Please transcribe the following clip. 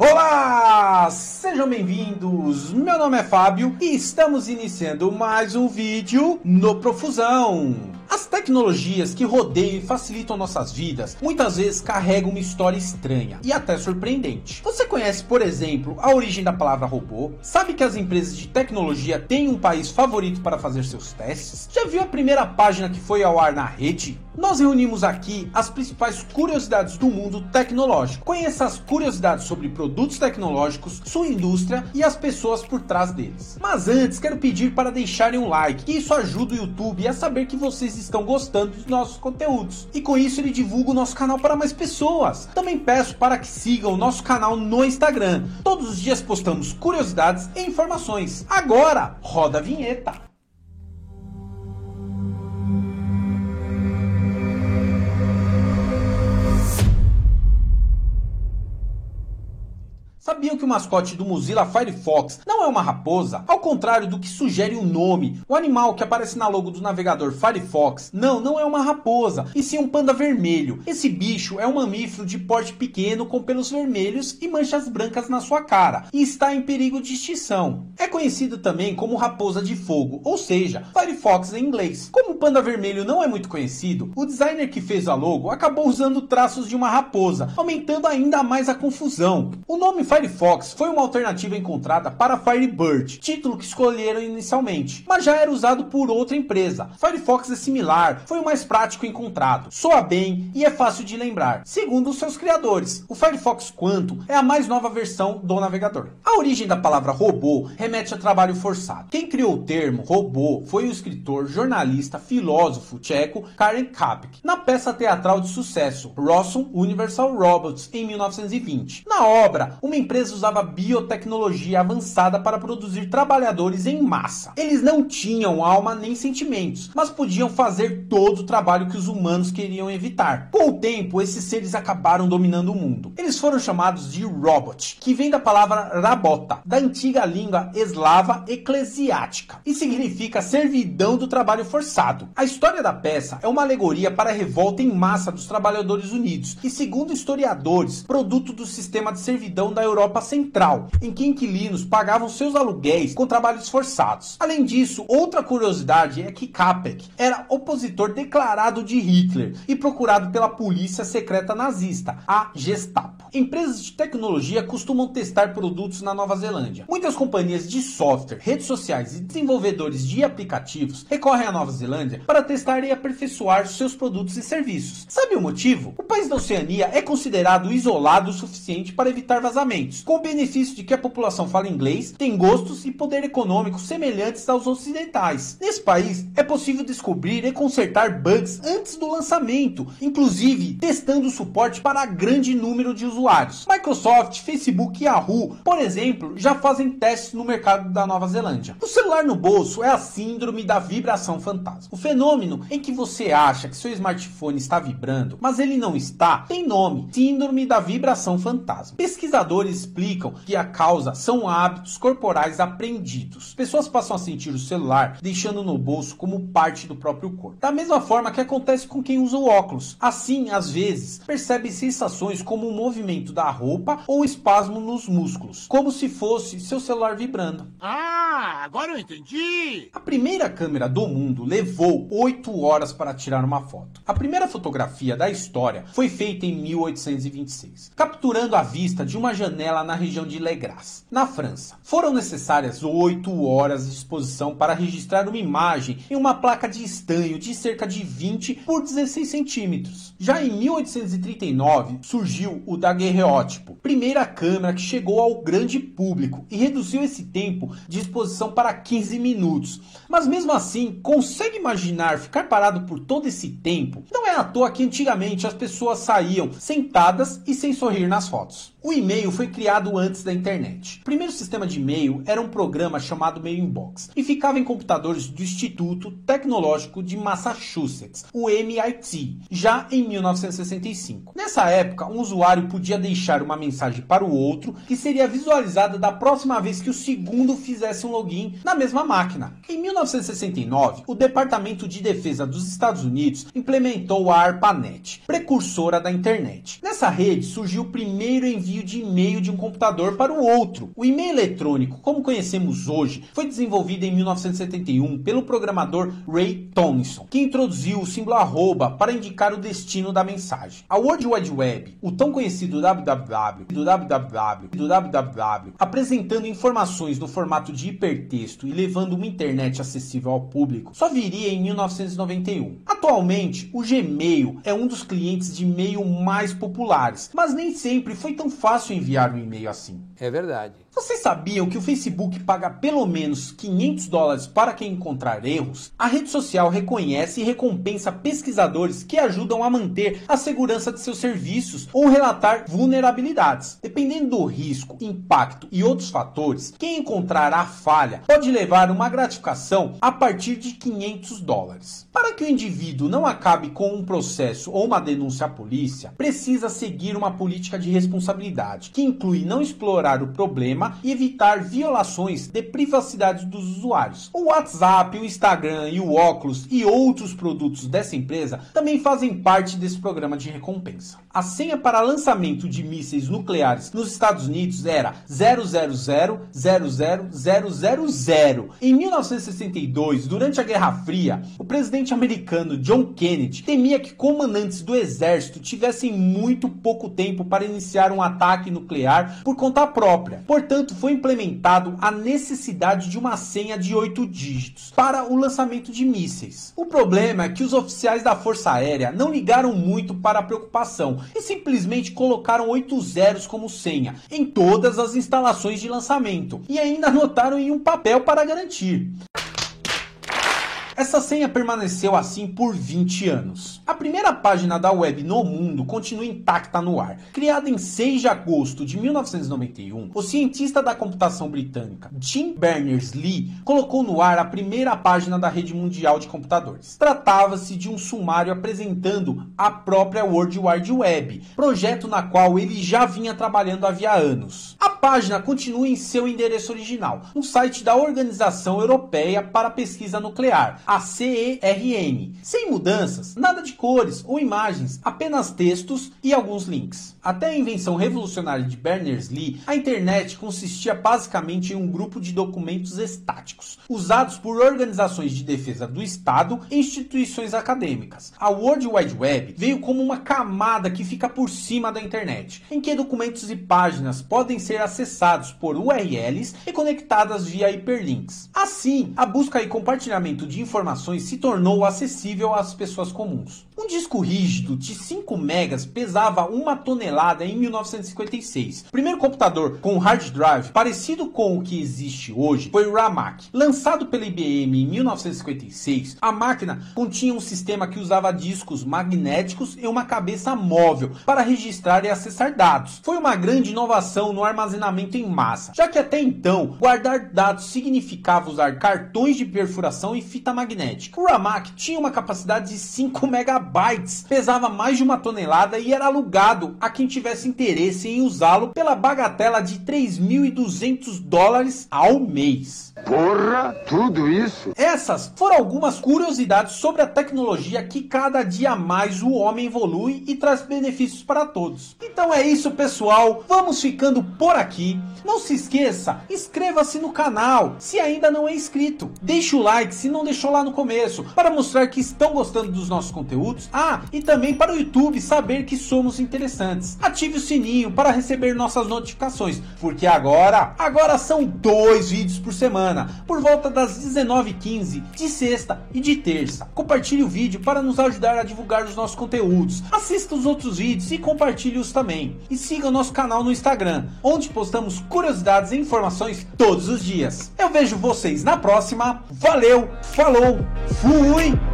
Olá, sejam bem-vindos. Meu nome é Fábio e estamos iniciando mais um vídeo no Profusão. As tecnologias que rodeiam e facilitam nossas vidas muitas vezes carregam uma história estranha e até surpreendente. Você conhece, por exemplo, a origem da palavra robô? Sabe que as empresas de tecnologia têm um país favorito para fazer seus testes? Já viu a primeira página que foi ao ar na rede? Nós reunimos aqui as principais curiosidades do mundo tecnológico. Conheça as curiosidades sobre produtos tecnológicos, sua indústria e as pessoas por trás deles. Mas antes, quero pedir para deixarem um like, que isso ajuda o YouTube a saber que vocês estão gostando dos nossos conteúdos. E com isso ele divulga o nosso canal para mais pessoas. Também peço para que sigam o nosso canal no Instagram. Todos os dias postamos curiosidades e informações. Agora, roda a vinheta. Sabiam que o mascote do Mozilla Firefox não é uma raposa? Ao contrário do que sugere o nome, o animal que aparece na logo do navegador Firefox, não, não é uma raposa, e sim um panda vermelho. Esse bicho é um mamífero de porte pequeno com pelos vermelhos e manchas brancas na sua cara, e está em perigo de extinção. É conhecido também como raposa de fogo, ou seja, Firefox em inglês. Como o panda vermelho não é muito conhecido, o designer que fez a logo acabou usando traços de uma raposa, aumentando ainda mais a confusão. O nome Firefox Firefox foi uma alternativa encontrada para Firebird, título que escolheram inicialmente, mas já era usado por outra empresa. Firefox é similar, foi o mais prático encontrado, soa bem e é fácil de lembrar. Segundo os seus criadores, o Firefox Quantum é a mais nova versão do navegador. A origem da palavra robô remete a trabalho forçado. Quem criou o termo robô foi o escritor, jornalista, filósofo tcheco Karen Capek, na peça teatral de sucesso Rossum Universal Robots em 1920. Na obra, uma empresa usava biotecnologia avançada para produzir trabalhadores em massa. Eles não tinham alma nem sentimentos, mas podiam fazer todo o trabalho que os humanos queriam evitar. Com o tempo, esses seres acabaram dominando o mundo. Eles foram chamados de robot, que vem da palavra rabota, da antiga língua eslava eclesiástica, e significa servidão do trabalho forçado. A história da peça é uma alegoria para a revolta em massa dos trabalhadores unidos, e segundo historiadores, produto do sistema de servidão da Europa Europa Central, em que inquilinos pagavam seus aluguéis com trabalhos forçados. Além disso, outra curiosidade é que Capek era opositor declarado de Hitler e procurado pela polícia secreta nazista, a Gestapo. Empresas de tecnologia costumam testar produtos na Nova Zelândia. Muitas companhias de software, redes sociais e desenvolvedores de aplicativos recorrem à Nova Zelândia para testar e aperfeiçoar seus produtos e serviços. Sabe o motivo? O país da Oceania é considerado isolado o suficiente para evitar vazamentos com o benefício de que a população fala inglês, tem gostos e poder econômico semelhantes aos ocidentais. Nesse país, é possível descobrir e consertar bugs antes do lançamento, inclusive testando o suporte para grande número de usuários. Microsoft, Facebook e Yahoo, por exemplo, já fazem testes no mercado da Nova Zelândia. O celular no bolso é a síndrome da vibração fantasma. O fenômeno em que você acha que seu smartphone está vibrando, mas ele não está, tem nome: Síndrome da vibração fantasma. Pesquisadores explicam que a causa são hábitos corporais aprendidos. Pessoas passam a sentir o celular deixando no bolso como parte do próprio corpo. Da mesma forma que acontece com quem usa o óculos. Assim, às vezes, percebe sensações como o movimento da roupa ou espasmo nos músculos, como se fosse seu celular vibrando. Ah, agora eu entendi! A primeira câmera do mundo levou 8 horas para tirar uma foto. A primeira fotografia da história foi feita em 1826, capturando a vista de uma janela janela na região de Legras, na França. Foram necessárias 8 horas de exposição para registrar uma imagem em uma placa de estanho de cerca de 20 por 16 centímetros. Já em 1839 surgiu o daguerreótipo, primeira câmera que chegou ao grande público e reduziu esse tempo de exposição para 15 minutos. Mas mesmo assim, consegue imaginar ficar parado por todo esse tempo? Não é à toa que antigamente as pessoas saíam sentadas e sem sorrir nas fotos. O e-mail foi criado antes da internet. O primeiro sistema de e-mail era um programa chamado Mail Inbox e ficava em computadores do Instituto Tecnológico de Massachusetts, o MIT, já em 1965. Nessa época, um usuário podia deixar uma mensagem para o outro que seria visualizada da próxima vez que o segundo fizesse um login na mesma máquina. Em 1969, o Departamento de Defesa dos Estados Unidos implementou a ARPANET, precursora da internet. Nessa rede surgiu o primeiro envio envio de e-mail de um computador para o outro. O e-mail eletrônico, como conhecemos hoje, foi desenvolvido em 1971 pelo programador Ray Tomlinson, que introduziu o símbolo arroba para indicar o destino da mensagem. A World Wide Web, o tão conhecido www, do www, do www, apresentando informações no formato de hipertexto e levando uma internet acessível ao público, só viria em 1991. Atualmente, o Gmail é um dos clientes de e-mail mais populares, mas nem sempre foi tão fácil enviar um e-mail assim. É verdade. Vocês sabiam que o Facebook paga pelo menos 500 dólares para quem encontrar erros? A rede social reconhece e recompensa pesquisadores que ajudam a manter a segurança de seus serviços ou relatar vulnerabilidades. Dependendo do risco, impacto e outros fatores, quem encontrar a falha pode levar uma gratificação a partir de 500 dólares. Para que o indivíduo não acabe com um processo ou uma denúncia à polícia, precisa seguir uma política de responsabilidade, que inclui não explorar o problema e evitar violações de privacidade dos usuários. O WhatsApp, o Instagram e o Oculus e outros produtos dessa empresa também fazem parte desse programa de recompensa. A senha para lançamento de mísseis nucleares nos Estados Unidos era 0000000. Em 1962, durante a Guerra Fria, o presidente americano John Kennedy temia que comandantes do exército tivessem muito pouco tempo para iniciar um ataque nuclear por conta própria. Portanto, foi implementado a necessidade de uma senha de oito dígitos para o lançamento de mísseis. O problema é que os oficiais da Força Aérea não ligaram muito para a preocupação e simplesmente colocaram oito zeros como senha em todas as instalações de lançamento e ainda anotaram em um papel para garantir. Essa senha permaneceu assim por 20 anos. A primeira página da web no mundo continua intacta no ar. Criada em 6 de agosto de 1991, o cientista da computação britânica Tim Berners-Lee colocou no ar a primeira página da rede mundial de computadores. Tratava-se de um sumário apresentando a própria World Wide Web, projeto na qual ele já vinha trabalhando havia anos. A página continua em seu endereço original, no site da Organização Europeia para a Pesquisa Nuclear, a CERN. Sem mudanças, nada de cores ou imagens, apenas textos e alguns links. Até a invenção revolucionária de Berners-Lee, a internet consistia basicamente em um grupo de documentos estáticos, usados por organizações de defesa do Estado e instituições acadêmicas. A World Wide Web veio como uma camada que fica por cima da internet, em que documentos e páginas podem ser acessados por URLs e conectadas via hiperlinks. Assim, a busca e compartilhamento de informações informações se tornou acessível às pessoas comuns. Um disco rígido de 5 megas pesava uma tonelada em 1956. O primeiro computador com hard drive parecido com o que existe hoje foi o RAMAC. Lançado pela IBM em 1956, a máquina continha um sistema que usava discos magnéticos e uma cabeça móvel para registrar e acessar dados. Foi uma grande inovação no armazenamento em massa, já que até então guardar dados significava usar cartões de perfuração e fita magnética magnética. O Ramac tinha uma capacidade de 5 megabytes, pesava mais de uma tonelada e era alugado a quem tivesse interesse em usá-lo pela bagatela de 3.200 dólares ao mês. Porra, tudo isso? Essas foram algumas curiosidades sobre a tecnologia que cada dia mais o homem evolui e traz benefícios para todos. Então é isso, pessoal. Vamos ficando por aqui. Não se esqueça, inscreva-se no canal se ainda não é inscrito. Deixe o like se não deixou lá no começo para mostrar que estão gostando dos nossos conteúdos. Ah, e também para o YouTube saber que somos interessantes. Ative o sininho para receber nossas notificações, porque agora, agora são dois vídeos por semana por volta das 19h15, de sexta e de terça. Compartilhe o vídeo para nos ajudar a divulgar os nossos conteúdos. Assista os outros vídeos e compartilhe-os também. E siga o nosso canal no Instagram, onde postamos curiosidades e informações todos os dias. Eu vejo vocês na próxima. Valeu, falou, fui!